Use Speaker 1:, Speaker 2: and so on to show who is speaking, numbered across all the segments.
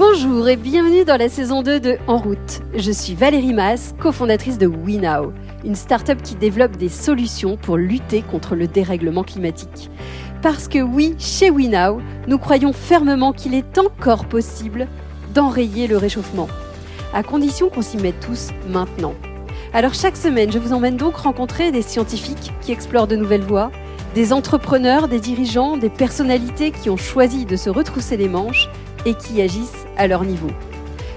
Speaker 1: Bonjour et bienvenue dans la saison 2 de En route. Je suis Valérie Mass, cofondatrice de WeNow, une start-up qui développe des solutions pour lutter contre le dérèglement climatique. Parce que oui, chez WeNow, nous croyons fermement qu'il est encore possible d'enrayer le réchauffement, à condition qu'on s'y mette tous maintenant. Alors chaque semaine, je vous emmène donc rencontrer des scientifiques qui explorent de nouvelles voies, des entrepreneurs, des dirigeants, des personnalités qui ont choisi de se retrousser les manches et qui agissent à leur niveau.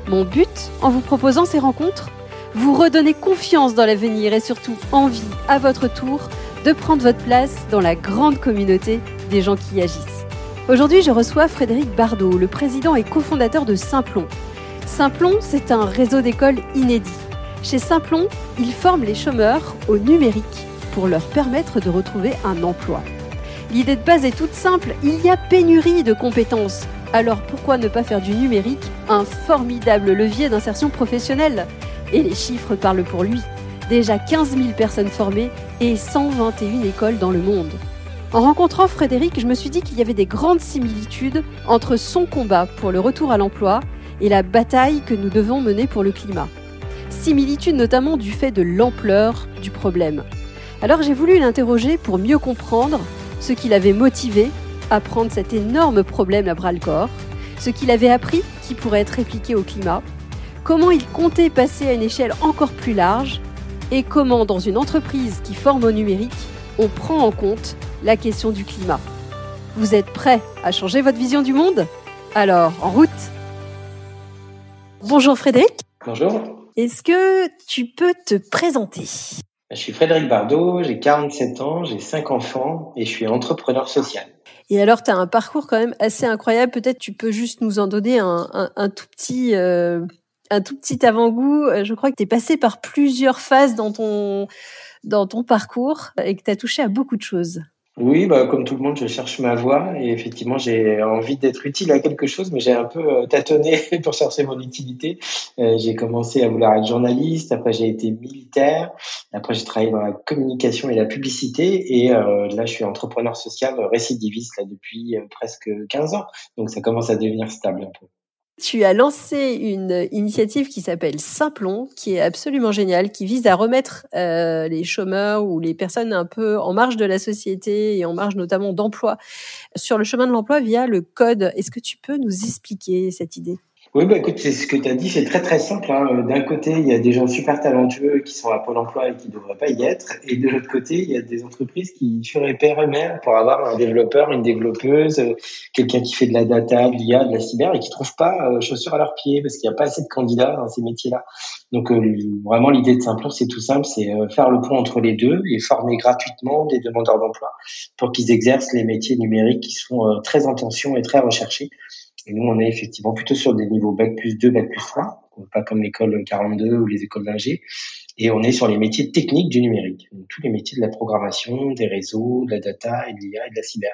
Speaker 1: Mon but, en vous proposant ces rencontres, vous redonner confiance dans l'avenir et surtout envie, à votre tour, de prendre votre place dans la grande communauté des gens qui agissent. Aujourd'hui, je reçois Frédéric Bardot, le président et cofondateur de Simplon. Simplon, c'est un réseau d'écoles inédit. Chez Simplon, il forme les chômeurs au numérique pour leur permettre de retrouver un emploi. L'idée de base est toute simple, il y a pénurie de compétences. Alors pourquoi ne pas faire du numérique un formidable levier d'insertion professionnelle? Et les chiffres parlent pour lui. Déjà 15 000 personnes formées et 121 écoles dans le monde. En rencontrant Frédéric, je me suis dit qu'il y avait des grandes similitudes entre son combat pour le retour à l'emploi et la bataille que nous devons mener pour le climat. Similitudes notamment du fait de l'ampleur du problème. Alors j'ai voulu l'interroger pour mieux comprendre ce qui l'avait motivé à prendre cet énorme problème à bras le corps, ce qu'il avait appris qui pourrait être répliqué au climat, comment il comptait passer à une échelle encore plus large et comment dans une entreprise qui forme au numérique, on prend en compte la question du climat. Vous êtes prêt à changer votre vision du monde? Alors, en route Bonjour Frédéric.
Speaker 2: Bonjour.
Speaker 1: Est-ce que tu peux te présenter?
Speaker 2: Je suis Frédéric Bardot, j'ai 47 ans, j'ai 5 enfants et je suis entrepreneur social.
Speaker 1: Et alors, tu as un parcours quand même assez incroyable. Peut-être tu peux juste nous en donner un, tout petit... Euh, un tout petit avant-goût. Euh, je crois que tu es passé par plusieurs phases dans ton, dans ton parcours et que tu as touché à beaucoup de choses.
Speaker 2: Oui, bah, comme tout le monde, je cherche ma voie et effectivement, j'ai envie d'être utile à quelque chose, mais j'ai un peu euh, tâtonné pour chercher mon utilité. Euh, j'ai commencé à vouloir être journaliste, après j'ai été militaire, après j'ai travaillé dans la communication et la publicité et euh, là, je suis entrepreneur social récidiviste là depuis presque 15 ans. Donc ça commence à devenir stable un peu.
Speaker 1: Tu as lancé une initiative qui s'appelle Simplon, qui est absolument géniale, qui vise à remettre euh, les chômeurs ou les personnes un peu en marge de la société et en marge notamment d'emploi sur le chemin de l'emploi via le code. Est-ce que tu peux nous expliquer cette idée?
Speaker 2: Oui, bah écoute, c'est ce que tu as dit, c'est très très simple. Hein. D'un côté, il y a des gens super talentueux qui sont à Pôle emploi et qui ne devraient pas y être. Et de l'autre côté, il y a des entreprises qui et mère pour avoir un développeur, une développeuse, quelqu'un qui fait de la data, de l'IA, de la cyber et qui ne trouvent pas euh, chaussures à leurs pieds parce qu'il n'y a pas assez de candidats dans ces métiers-là. Donc euh, vraiment, l'idée de Simplon, c'est tout simple, c'est euh, faire le pont entre les deux et former gratuitement des demandeurs d'emploi pour qu'ils exercent les métiers numériques qui sont très en tension et très recherchés. Et nous, on est effectivement plutôt sur des niveaux Bac plus 2, Bac plus 3, pas comme l'école 42 ou les écoles d'ingé. Et on est sur les métiers techniques du numérique, donc tous les métiers de la programmation, des réseaux, de la data et de l'IA et de la cyber.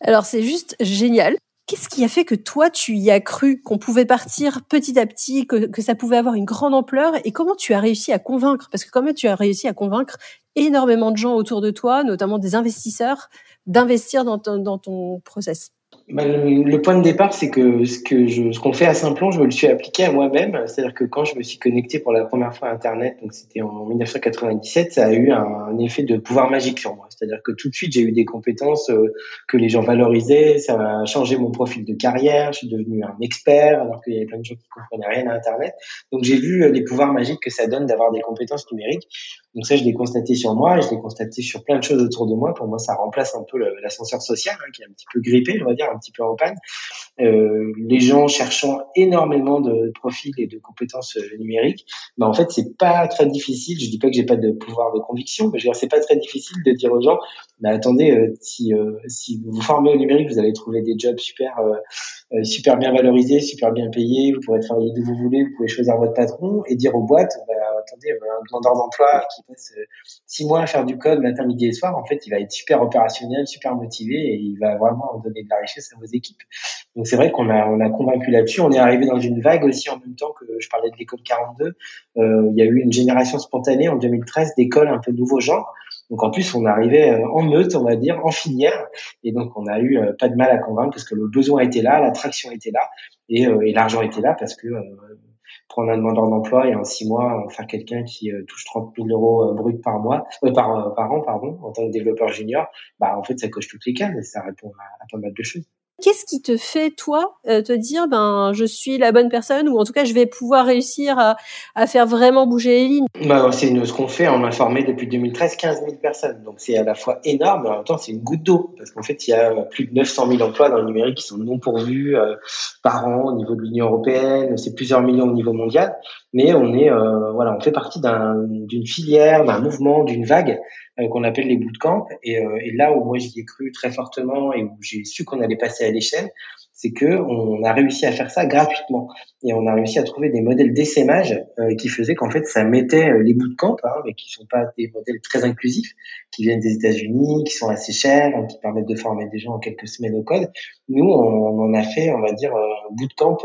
Speaker 1: Alors c'est juste génial. Qu'est-ce qui a fait que toi, tu y as cru qu'on pouvait partir petit à petit, que, ça pouvait avoir une grande ampleur? Et comment tu as réussi à convaincre? Parce que comment tu as réussi à convaincre énormément de gens autour de toi, notamment des investisseurs, d'investir dans dans ton process
Speaker 2: bah, le, point de départ, c'est que ce que je, ce qu'on fait à Simplon, je me le suis appliqué à moi-même. C'est-à-dire que quand je me suis connecté pour la première fois à Internet, donc c'était en 1997, ça a eu un, effet de pouvoir magique sur moi. C'est-à-dire que tout de suite, j'ai eu des compétences euh, que les gens valorisaient. Ça a changé mon profil de carrière. Je suis devenu un expert, alors qu'il y avait plein de gens qui comprenaient rien à Internet. Donc j'ai vu euh, les pouvoirs magiques que ça donne d'avoir des compétences numériques. Donc ça, je l'ai constaté sur moi et je l'ai constaté sur plein de choses autour de moi. Pour moi, ça remplace un peu l'ascenseur social, hein, qui est un petit peu grippé, on va dire, un petit peu en panne. Euh, les gens cherchant énormément de profils et de compétences euh, numériques, mais en fait, c'est pas très difficile. Je dis pas que j'ai pas de pouvoir de conviction, mais je veux dire, c'est pas très difficile de dire aux gens, mais attendez, euh, si euh, si vous vous formez au numérique, vous allez trouver des jobs super super bien valorisés, super bien payés. Vous pourrez travailler d'où vous voulez, vous pouvez choisir votre patron et dire aux boîtes, bah, attendez, un demandeur d'emploi qui passe six mois à faire du code matin, midi et soir, en fait, il va être super opérationnel, super motivé et il va vraiment donner de la richesse à vos équipes. Donc c'est vrai qu'on a, on a convaincu là-dessus. On est arrivé dans une vague aussi en même temps que je parlais de l'école 42. Euh, il y a eu une génération spontanée en 2013 d'écoles un peu nouveau genre. Donc en plus, on arrivait en meute, on va dire, en filière. Et donc on a eu pas de mal à convaincre parce que le besoin était là, l'attraction était là et, et l'argent était là parce que prendre un demandeur d'emploi et en six mois faire quelqu'un qui touche 30 000 euros brut par mois, par, par an, pardon, en tant que développeur junior, bah en fait ça coche toutes les cases et ça répond à pas mal de choses.
Speaker 1: Qu'est-ce qui te fait, toi, euh, te dire, ben, je suis la bonne personne, ou en tout cas, je vais pouvoir réussir à, à faire vraiment bouger les lignes
Speaker 2: bah, C'est ce qu'on fait. On a formé depuis 2013 15 000 personnes. Donc, c'est à la fois énorme, mais en même temps, c'est une goutte d'eau. Parce qu'en fait, il y a plus de 900 000 emplois dans le numérique qui sont non pourvus euh, par an au niveau de l'Union européenne. C'est plusieurs millions au niveau mondial. Mais on est, euh, voilà, on fait partie d'une filière, d'un mouvement, d'une vague euh, qu'on appelle les bootcamps. Et, euh, et là où moi j'y ai cru très fortement et où j'ai su qu'on allait passer à l'échelle, c'est que on a réussi à faire ça gratuitement et on a réussi à trouver des modèles d'essaimage euh, qui faisaient qu'en fait ça mettait les bootcamps, hein, mais qui sont pas des modèles très inclusifs, qui viennent des États-Unis, qui sont assez chers, hein, qui permettent de former des gens en quelques semaines au code. Nous, on, en a fait, on va dire, un bootcamp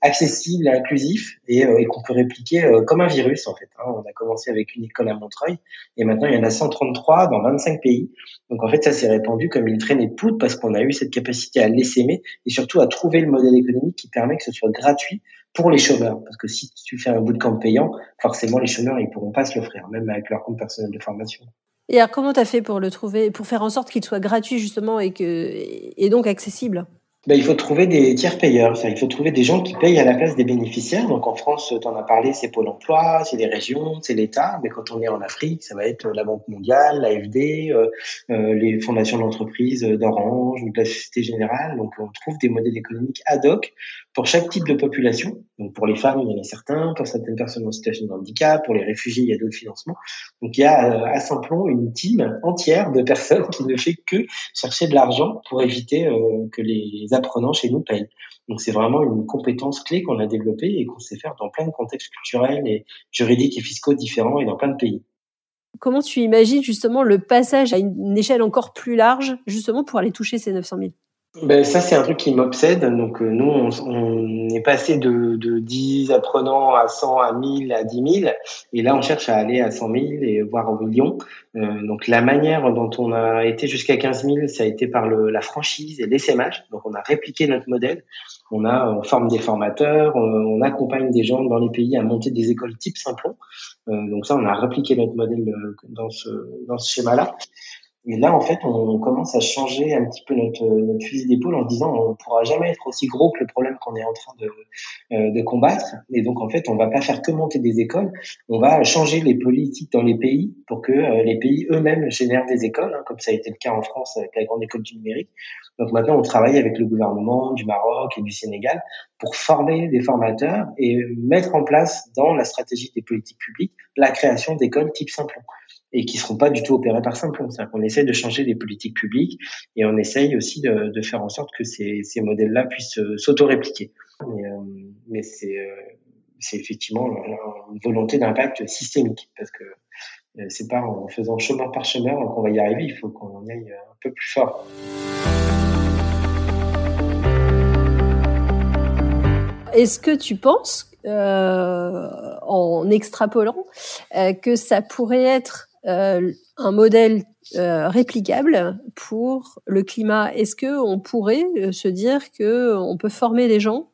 Speaker 2: accessible, inclusif et, et qu'on peut répliquer comme un virus en fait. Hein. On a commencé avec une école à Montreuil et maintenant il y en a 133 dans 25 pays. Donc en fait ça s'est répandu comme une traînée de poudre parce qu'on a eu cette capacité à l'essaimer et surtout à trouver le modèle économique qui permet que ce soit gratuit pour les chômeurs. Parce que si tu fais un bootcamp payant, forcément les chômeurs ils pourront pas se l'offrir, même avec leur compte personnel de formation.
Speaker 1: Et alors comment tu as fait pour le trouver, pour faire en sorte qu'il soit gratuit justement et, que, et donc accessible?
Speaker 2: Ben, il faut trouver des tiers payeurs. Il faut trouver des gens qui payent à la place des bénéficiaires. Donc en France, tu en as parlé, c'est Pôle emploi, c'est les régions, c'est l'État. Mais quand on est en Afrique, ça va être la Banque mondiale, l'AFD, euh, euh, les fondations d'entreprise d'Orange ou de la Société Générale. Donc on trouve des modèles économiques ad hoc pour chaque type de population. Donc pour les femmes, il y en a certains, pour certaines personnes en situation de handicap, pour les réfugiés, il y a d'autres financements. Donc il y a euh, à Saint-Plon une team entière de personnes qui ne fait que chercher de l'argent pour éviter euh, que les apprenants chez nous payent. Donc c'est vraiment une compétence clé qu'on a développée et qu'on sait faire dans plein de contextes culturels et juridiques et fiscaux différents et dans plein de pays.
Speaker 1: Comment tu imagines justement le passage à une échelle encore plus large, justement pour aller toucher ces 900 000
Speaker 2: ben, ça, c'est un truc qui m'obsède. Donc, euh, nous, on, on, est passé de, de 10 apprenants à 100, à 1000, à 10 000. Et là, on cherche à aller à 100 000 et voire au million. Euh, donc, la manière dont on a été jusqu'à 15 000, ça a été par le, la franchise et l'essaimage. Donc, on a répliqué notre modèle. On a, on forme des formateurs, on, accompagne des gens dans les pays à monter des écoles type Simplon. Euh, donc, ça, on a répliqué notre modèle euh, dans ce, dans ce schéma-là. Et là, en fait, on commence à changer un petit peu notre, notre fusil d'épaule en disant on ne pourra jamais être aussi gros que le problème qu'on est en train de, euh, de combattre. Et donc, en fait, on va pas faire que monter des écoles, on va changer les politiques dans les pays pour que euh, les pays eux-mêmes génèrent des écoles, hein, comme ça a été le cas en France avec la grande école du numérique. Donc maintenant, on travaille avec le gouvernement du Maroc et du Sénégal pour former des formateurs et mettre en place dans la stratégie des politiques publiques la création d'écoles type Simplon et qui seront pas du tout opérés par Simplon. C'est-à-dire qu'on essaie de changer les politiques publiques et on essaye aussi de, faire en sorte que ces, ces modèles-là puissent euh, s'auto-répliquer. Mais, euh, euh, c'est effectivement une volonté d'impact systémique parce que c'est pas en faisant chemin par chemin qu'on va y arriver. Il faut qu'on aille un peu plus fort.
Speaker 1: Est-ce que tu penses, euh, en extrapolant, euh, que ça pourrait être euh, un modèle euh, réplicable pour le climat. Est-ce que on pourrait euh, se dire que on peut former les gens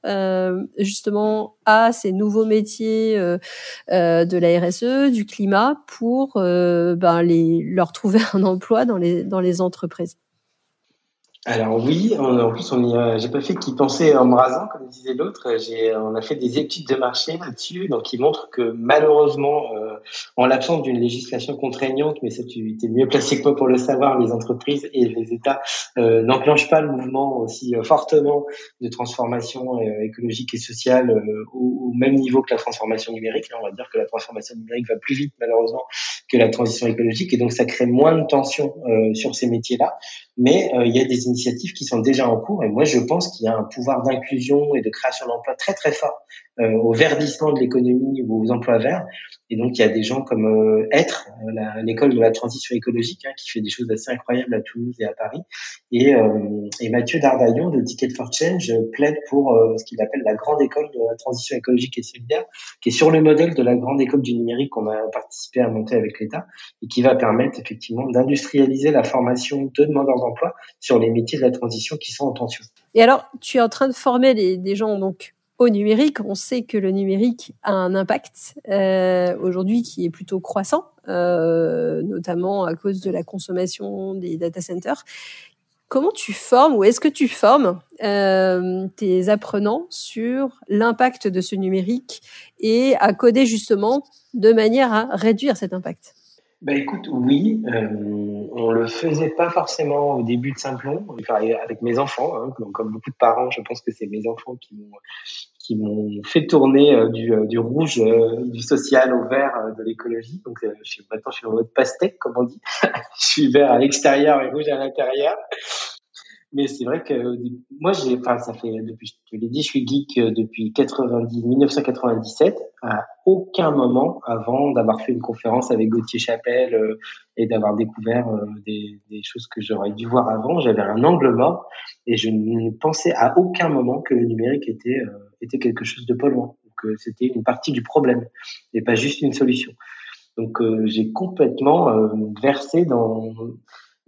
Speaker 1: justement à ces nouveaux métiers de la RSE, du climat, pour ben, les, leur trouver un emploi dans les dans les entreprises?
Speaker 2: Alors oui, en plus on y j'ai pas fait qu'y penser en me rasant, comme disait l'autre. On a fait des études de marché là-dessus, donc qui montrent que malheureusement, euh, en l'absence d'une législation contraignante, mais ça tu es mieux placé que moi pour le savoir, les entreprises et les États euh, n'enclenchent pas le mouvement aussi euh, fortement de transformation euh, écologique et sociale au, au, même niveau que la transformation numérique. Là, on va dire que la transformation numérique va plus vite malheureusement que la transition écologique, et donc ça crée moins de tension sur ces métiers-là. Mais il y a des initiatives qui sont déjà en cours. Et moi, je pense qu'il y a un pouvoir d'inclusion et de création d'emplois très très fort au verdissement de l'économie ou aux emplois verts. Et donc, il y a des gens comme euh, Être, euh, l'école de la transition écologique, hein, qui fait des choses assez incroyables à Toulouse et à Paris. Et, euh, et Mathieu Dardaillon de Ticket for Change plaide pour ce qu'il appelle la grande école de la transition écologique et solidaire, qui est sur le modèle de la grande école du numérique qu'on a participé à monter avec l'État et qui va permettre effectivement d'industrialiser la formation de demandeurs d'emploi sur les métiers de la transition qui sont en tension.
Speaker 1: Et alors, tu es en train de former des gens donc au numérique. On sait que le numérique a un impact euh, aujourd'hui qui est plutôt croissant, euh, notamment à cause de la consommation des data centers. Comment tu formes ou est-ce que tu formes euh, tes apprenants sur l'impact de ce numérique et à coder justement de manière à réduire cet impact?
Speaker 2: Bah écoute, oui, euh, on le faisait pas forcément au début de Simplon, avec mes enfants, hein, comme beaucoup de parents, je pense que c'est mes enfants qui m'ont qui m'ont fait tourner euh, du, euh, du, rouge, euh, du social au vert de l'écologie. Donc je suis, maintenant je suis en mode pastèque, comme on dit. je suis vert à l'extérieur et rouge à l'intérieur. Mais c'est vrai que moi, j'ai, enfin, ça fait depuis, je l'ai dit, je suis geek depuis 90, 1997. À aucun moment avant d'avoir fait une conférence avec Gauthier Chapelle et d'avoir découvert des, choses que j'aurais dû voir avant, j'avais un angle mort et je ne pensais à aucun moment que le numérique était était quelque chose de polluant, que c'était une partie du problème et pas juste une solution. Donc j'ai complètement versé dans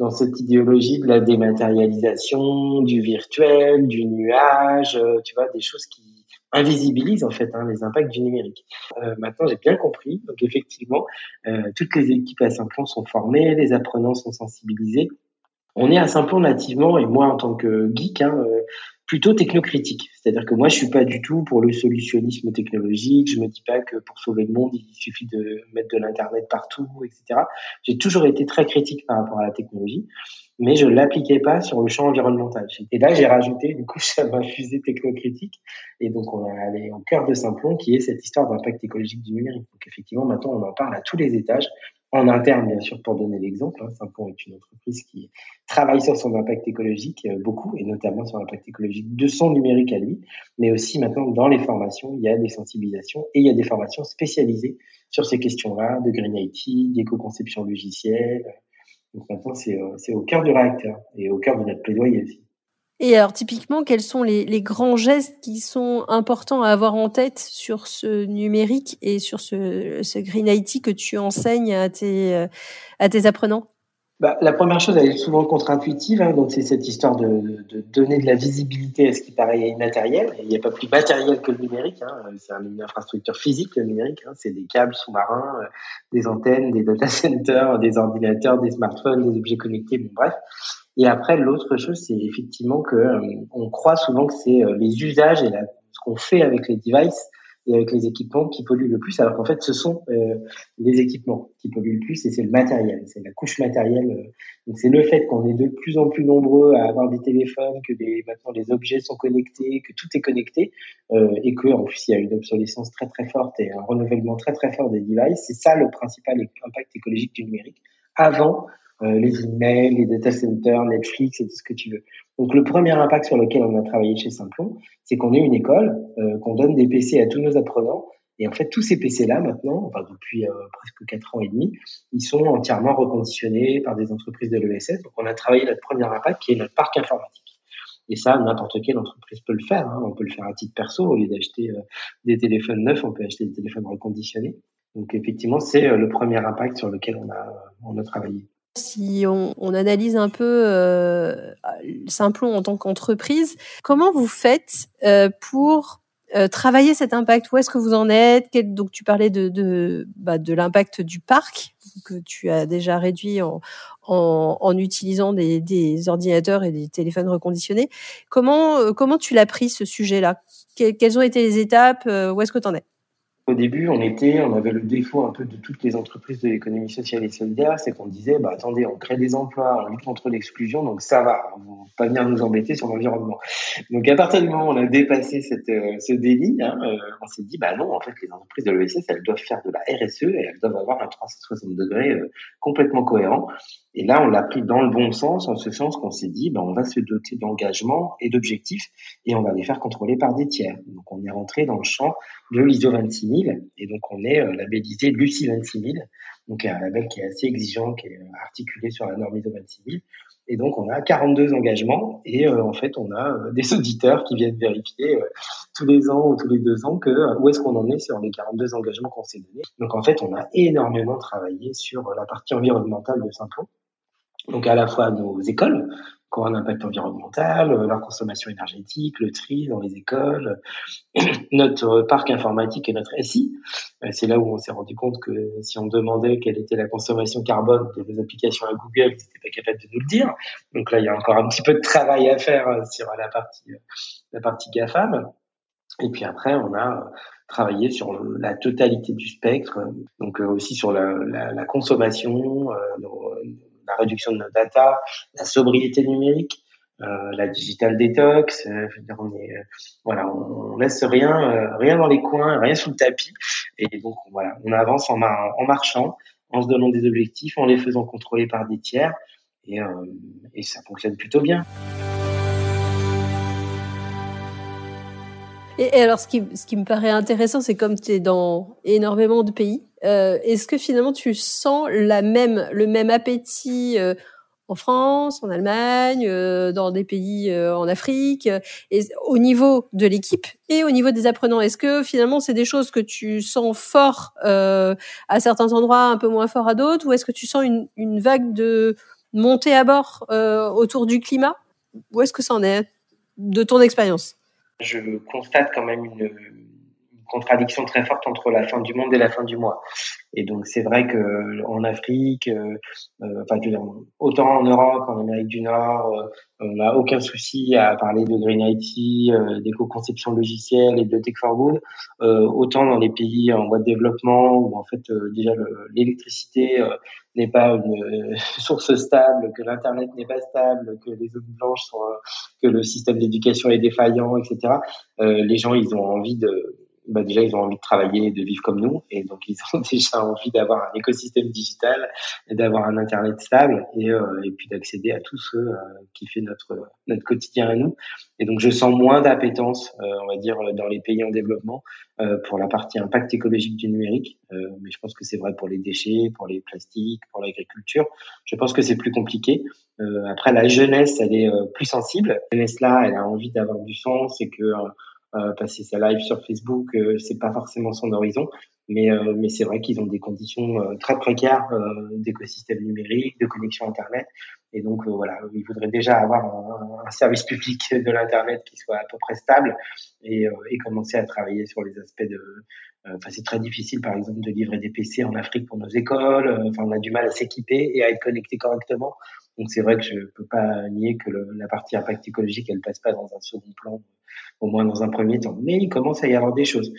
Speaker 2: dans cette idéologie de la dématérialisation, du virtuel, du nuage, euh, tu vois, des choses qui invisibilisent en fait hein, les impacts du numérique. Euh, maintenant, j'ai bien compris. Donc effectivement, euh, toutes les équipes à Simplon sont formées, les apprenants sont sensibilisés. On est à Simplon nativement, et moi en tant que geek, hein, euh, plutôt technocritique. C'est-à-dire que moi, je suis pas du tout pour le solutionnisme technologique. Je me dis pas que pour sauver le monde, il suffit de mettre de l'internet partout, etc. J'ai toujours été très critique par rapport à la technologie, mais je l'appliquais pas sur le champ environnemental. Et là, j'ai rajouté une couche à ma fusée technocritique. Et donc, on est allé au cœur de Simplon, qui est cette histoire d'impact écologique du numérique. Donc, effectivement, maintenant, on en parle à tous les étages en interne, bien sûr, pour donner l'exemple. Hein, Simpon est une entreprise qui travaille sur son impact écologique euh, beaucoup, et notamment sur l'impact écologique de son numérique à lui, mais aussi maintenant dans les formations, il y a des sensibilisations et il y a des formations spécialisées sur ces questions-là, de Green IT, d'éco-conception logicielle. Donc maintenant, euh, c'est au cœur du réacteur et au cœur de notre plaidoyer aussi.
Speaker 1: Et alors, typiquement, quels sont les, grands gestes qui sont importants à avoir en tête sur ce numérique et sur ce, Green IT que tu enseignes à tes, à tes apprenants?
Speaker 2: Bah, la première chose, elle est souvent contre-intuitive, hein, donc c'est cette histoire de, donner de la visibilité à ce qui paraît immatériel. il n'y a pas plus matériel que le numérique, hein, c'est une infrastructure physique, le numérique, hein, c'est des câbles sous-marins, euh, des antennes, des data centers, des ordinateurs, des smartphones, des objets connectés, bref. Et après, l'autre chose, c'est effectivement que euh, on croit souvent que c'est euh, les usages et la, ce qu'on fait avec les devices et avec les équipements qui polluent le plus, alors qu'en fait, ce sont euh, les équipements qui polluent le plus et c'est le matériel, c'est la couche matérielle. donc, c'est le fait qu'on est de plus en plus nombreux à avoir des téléphones, que des, maintenant les objets sont connectés, que tout est connecté et que en plus il y a une obsolescence très très forte et un renouvellement très très fort des devices. C'est ça le principal impact écologique du numérique. Avant euh, les emails, les data centers, Netflix et tout ce que tu veux. Donc le premier impact sur lequel on a travaillé chez Simplon, c'est qu'on est une école, euh, qu'on donne des PC à tous nos apprenants. Et en fait, tous ces PC-là, maintenant, enfin depuis euh, presque quatre ans et demi, ils sont entièrement reconditionnés par des entreprises de l'ESS. Donc on a travaillé notre premier impact qui est notre parc informatique. Et ça, n'importe quelle entreprise peut le faire. Hein. On peut le faire à titre perso. Au lieu d'acheter des téléphones neufs, on peut acheter des téléphones reconditionnés. Donc effectivement, c'est le premier impact sur lequel on a, on a travaillé.
Speaker 1: Si on, on, analyse un peu euh, Simplon en tant qu'entreprise, comment vous faites euh, pour euh, travailler cet impact? Où est-ce que vous en êtes? Donc tu parlais de, de, bah, de l'impact du parc que tu as déjà réduit en, en, en utilisant des, des, ordinateurs et des téléphones reconditionnés. Comment, euh, comment tu l'as pris ce sujet-là? Quelles ont été les étapes? Euh, Où est-ce que tu en es?
Speaker 2: Au début, on était, on avait le défaut un peu de toutes les entreprises de l'économie sociale et solidaire, c'est qu'on disait, bah attendez, on crée des emplois, on lutte contre l'exclusion, donc ça va, on va pas venir nous embêter sur l'environnement. Donc à partir du moment où on a dépassé euh, ce délit, hein, euh, on s'est dit, bah non, en fait, les entreprises de l'ESS, elles doivent faire de la RSE et elles doivent avoir un 360 degrés euh, complètement cohérent. Et là, on l'a pris dans le bon sens, en ce sens qu'on s'est dit, bah, on va se doter d'engagement et d'objectifs et on va les faire contrôler par des tiers. Donc on est rentré dans le champ de l'ISO 26000 et donc on est labellisé Lucie 26000 donc un label qui est assez exigeant, qui est articulé sur la norme ISO 26000 et donc, on a 42 engagements et euh, en fait, on a euh, des auditeurs qui viennent vérifier euh, tous les ans ou tous les deux ans que où est-ce qu'on en est sur les 42 engagements qu'on s'est donnés. Donc, en fait, on a énormément travaillé sur la partie environnementale de Simplon. Donc, à la fois nos écoles, qui ont un impact environnemental, euh, leur consommation énergétique, le tri dans les écoles, notre parc informatique et notre SI. Euh, c'est là où on s'est rendu compte que si on demandait quelle était la consommation carbone des applications à Google, ils n'étaient pas capables de nous le dire. Donc là, il y a encore un petit peu de travail à faire euh, sur la partie, la partie GAFAM. Et puis après, on a travaillé sur la totalité du spectre, donc aussi sur la consommation, la réduction de nos data, la sobriété numérique, euh, la digital detox. Euh, on est, euh, voilà, on, laisse rien, rien dans les coins, rien sous le tapis. Et donc voilà, on avance en, marchant, en se donnant des objectifs, en les faisant contrôler par des tiers, et ça fonctionne plutôt bien.
Speaker 1: Et, alors, ce qui, ce qui me paraît intéressant, c'est comme tu es dans énormément de pays, euh, est-ce que finalement tu sens la même, le même appétit euh, en France, en Allemagne, euh, dans des pays en Afrique, et au niveau de l'équipe et au niveau des apprenants? Est-ce que finalement c'est des choses que tu sens fort à certains endroits, un peu moins fort à d'autres, ou est-ce que tu sens une, une vague de montée à bord autour du climat? Où est-ce que ça en est de ton expérience?
Speaker 2: Je constate quand même une, contradiction très forte entre la fin du monde et la fin du mois. Et donc c'est vrai que en Afrique, euh, euh enfin autant en Europe, en Amérique du Nord, euh, on n'a aucun souci à parler de green IT, euh, d'éco-conception logicielle et de tech for good. Euh, autant dans les pays en voie de développement où en fait déjà l'électricité n'est pas une source stable, que l'internet n'est pas stable, que les zones blanches sont, que le système d'éducation est défaillant, etc. les gens ils ont envie de bah déjà ils ont envie de travailler de vivre comme nous. Et donc ils ont déjà envie d'avoir un écosystème digital et d'avoir un internet stable et, euh, et puis d'accéder à tout ce euh, qui fait notre notre quotidien à nous. Et donc je sens moins d'appétence euh, on va dire dans les pays en développement euh, pour la partie impact écologique du numérique. Mais je pense que c'est vrai pour les déchets pour les plastiques pour l'agriculture. Je pense que c'est plus compliqué. Après la jeunesse elle est plus sensible. La jeunesse là elle a envie d'avoir du sens. Et que euh, passer sa live sur Facebook, euh, c'est pas forcément son horizon, mais euh, mais c'est vrai qu'ils ont des conditions euh, très précaires d'écosystème numérique, de connexion internet, et donc voilà, ils voudraient déjà avoir un, un service public de l'internet qui soit à peu près stable et, et commencer à travailler sur les aspects de Enfin, c'est très difficile, par exemple, de livrer des PC en Afrique pour nos écoles. Enfin, on a du mal à s'équiper et à être connecté correctement. Donc, c'est vrai que je peux pas nier que le, la partie impact écologique, elle passe pas dans un second plan au moins dans un premier temps. Mais il commence à y avoir des choses.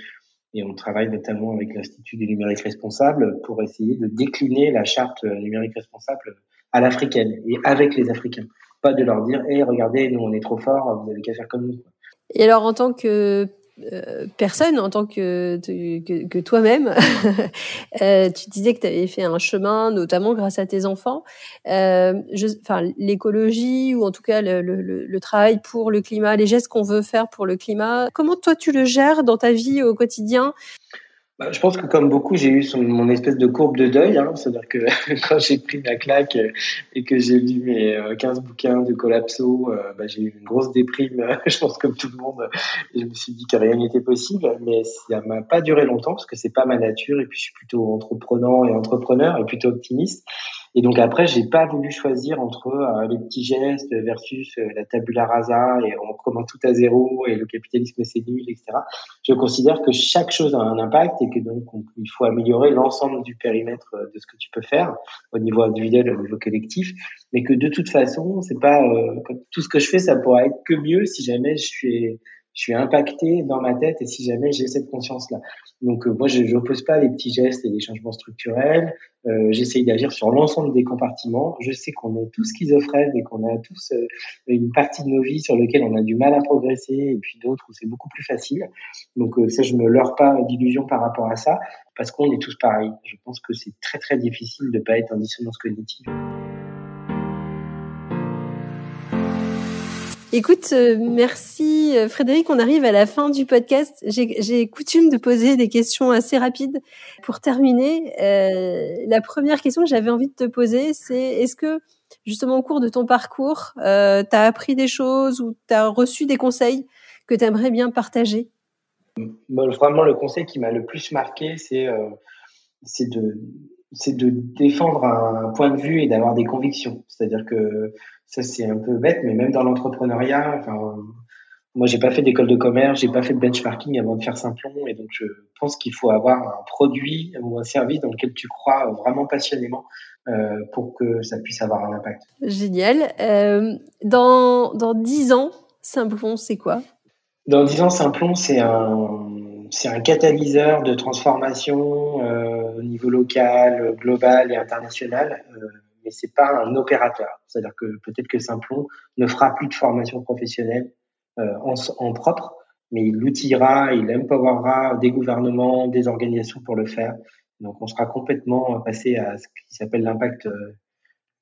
Speaker 2: Et on travaille notamment avec l'Institut du numérique responsable pour essayer de décliner la charte numérique responsable à l'africaine et avec les Africains. Pas de leur dire, hé, hey, regardez, nous on est trop fort, vous avez qu'à faire comme nous.
Speaker 1: Et alors, en tant que euh, personne en tant que, que, que toi-même. euh, tu disais que tu avais fait un chemin, notamment grâce à tes enfants. Euh, l'écologie ou en tout cas le, le, le, travail pour le climat, les gestes qu'on veut faire pour le climat. Comment toi tu le gères dans ta vie au quotidien?
Speaker 2: Bah, je pense que comme beaucoup, j'ai eu son, mon espèce de courbe de deuil. Hein, C'est-à-dire que quand j'ai pris la claque euh, et que j'ai lu mes 15 euh, bouquins de collapso, euh, bah, j'ai eu une grosse déprime, je pense comme tout le monde. Je me suis dit que rien n'était possible. Mais ça m'a pas duré longtemps parce que c'est pas ma nature. Et puis je suis plutôt entreprenant et entrepreneur et plutôt optimiste. Et donc après, j'ai pas voulu choisir entre euh, les petits gestes versus euh, la tabula rasa et on recommence tout à zéro et le capitalisme c'est nul, etc. Je considère que chaque chose a un impact et que donc il faut améliorer l'ensemble du périmètre euh, de ce que tu peux faire au niveau individuel, au niveau collectif, mais que de toute façon, c'est pas tout ce que je fais, ça pourra être que mieux si jamais je suis je suis impacté dans ma tête et si jamais j'ai cette conscience-là. Donc euh, moi, je n'oppose pas les petits gestes et les changements structurels. Euh, J'essaye d'agir sur l'ensemble des compartiments. Je sais qu'on est tous schizophrènes et qu'on a tous euh, une partie de nos vies sur lesquelles on a du mal à progresser et puis d'autres où c'est beaucoup plus facile. Donc euh, ça, je me leurre pas d'illusions par rapport à ça parce qu'on est tous pareils. Je pense que c'est très très difficile de pas être en dissonance cognitive.
Speaker 1: Écoute, euh, merci euh, Frédéric. On arrive à la fin du podcast. J'ai coutume de poser des questions assez rapides. Pour terminer, euh, la première question que j'avais envie de te poser, c'est est-ce que justement au cours de ton parcours, tu as appris des choses ou tu as reçu des conseils que tu aimerais bien partager?
Speaker 2: Vraiment, le conseil qui m'a le plus marqué, c'est de c'est de défendre un point de vue et d'avoir des convictions. C'est-à-dire que ça, c'est un peu bête, mais même dans l'entrepreneuriat, enfin, moi, j'ai pas fait d'école de commerce, j'ai pas fait de benchmarking avant de faire Simplon, et donc je pense qu'il faut avoir un produit ou un service dans lequel tu crois vraiment passionnément euh, pour que ça puisse avoir un impact.
Speaker 1: Génial. Euh, dans dans dix ans, Simplon, c'est quoi?
Speaker 2: Dans dix ans, Simplon, c'est un c'est un catalyseur de transformation euh, au niveau local, global et international, euh, mais c'est pas un opérateur. C'est-à-dire que peut-être que Simplon ne fera plus de formation professionnelle euh, en, propre, mais il l'outillera, il empowerera des gouvernements, des organisations pour le faire. Donc on sera complètement passé à ce qui s'appelle l'impact euh,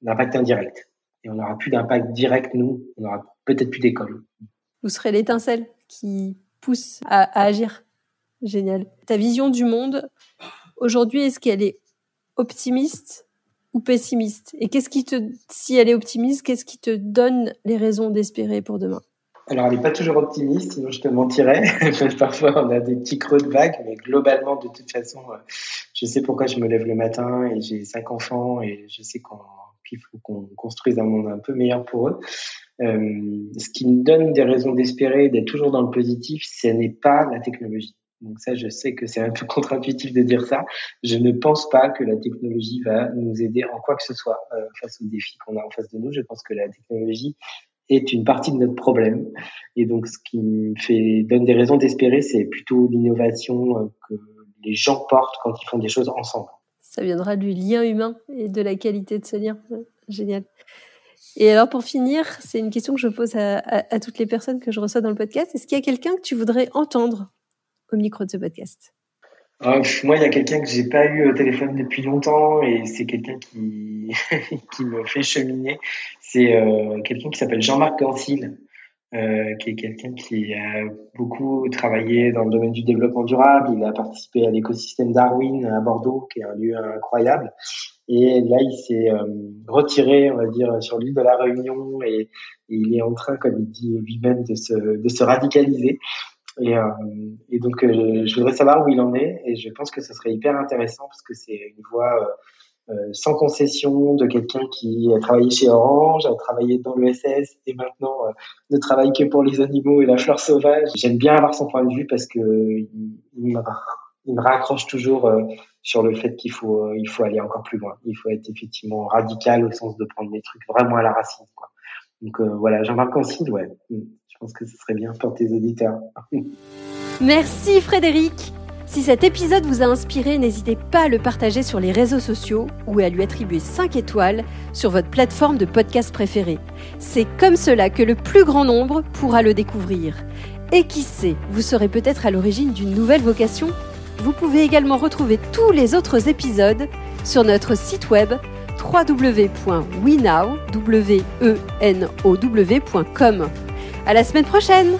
Speaker 2: indirect. Et on n'aura plus d'impact direct, nous, on n'aura peut-être plus d'école.
Speaker 1: Vous serez l'étincelle qui pousse à agir. Génial. Ta vision du monde, aujourd'hui, est-ce qu'elle est optimiste ou pessimiste? Et qu'est-ce qui te, si elle est optimiste, qu'est-ce qui te donne les raisons d'espérer pour demain?
Speaker 2: Alors, elle n'est pas toujours optimiste, sinon je te mentirais. Parfois, on a des petits creux de vague, mais globalement, de toute façon, euh, je sais pourquoi je me lève le matin et j'ai cinq enfants et je sais qu'il faut qu'on construise un monde un peu meilleur pour eux. Euh, ce qui me donne des raisons d'espérer, d'être toujours dans le positif, ce n'est pas la technologie. Donc ça, je sais que c'est un peu contre-intuitif de dire ça. Je ne pense pas que la technologie va nous aider en quoi que ce soit euh, face aux défis qu'on a en face de nous. Je pense que la technologie est une partie de notre problème. Et donc, ce qui me fait donne des raisons d'espérer, c'est plutôt l'innovation euh, que les gens portent quand ils font des choses ensemble.
Speaker 1: Ça viendra du lien humain et de la qualité de ce lien. Génial. Et alors, pour finir, c'est une question que je pose à, toutes les personnes que je reçois dans le podcast. Est-ce qu'il y a quelqu'un que tu voudrais entendre? Au micro de ce podcast
Speaker 2: euh, moi, il y a quelqu'un que j'ai pas eu au téléphone depuis longtemps et c'est quelqu'un qui qui me fait cheminer. C'est euh, quelqu'un qui s'appelle Jean-Marc Gansil, euh, qui est quelqu'un qui a beaucoup travaillé dans le domaine du développement durable. Il a participé à l'écosystème Darwin à Bordeaux, qui est un lieu incroyable. Et là, il s'est euh, retiré, on va dire, sur l'île de la Réunion et, et, il est en train, comme il dit lui-même, de se, de se radicaliser. Et, euh, et donc, euh, je voudrais savoir où il en est. Et je pense que ce serait hyper intéressant parce que c'est une voix euh, sans concession de quelqu'un qui a travaillé chez Orange, a travaillé dans l'ESS et maintenant ne travaille que pour les animaux et la fleur sauvage. J'aime bien avoir son point de vue parce que il, me, il me, raccroche toujours sur le fait qu'il faut, il faut aller encore plus loin. Il faut être effectivement radical au sens de prendre les trucs vraiment à la racine. Quoi. Donc voilà, Jean-Marc Ancil, ouais. Je pense que ce serait bien pour tes auditeurs.
Speaker 1: Merci Frédéric. Si cet épisode vous a inspiré, n'hésitez pas à le partager sur les réseaux sociaux ou à lui attribuer 5 étoiles sur votre plateforme de podcast préférée. C'est comme cela que le plus grand nombre pourra le découvrir. Et qui sait, vous serez peut-être à l'origine d'une nouvelle vocation Vous pouvez également retrouver tous les autres épisodes sur notre site web www.wenow.com. À la semaine prochaine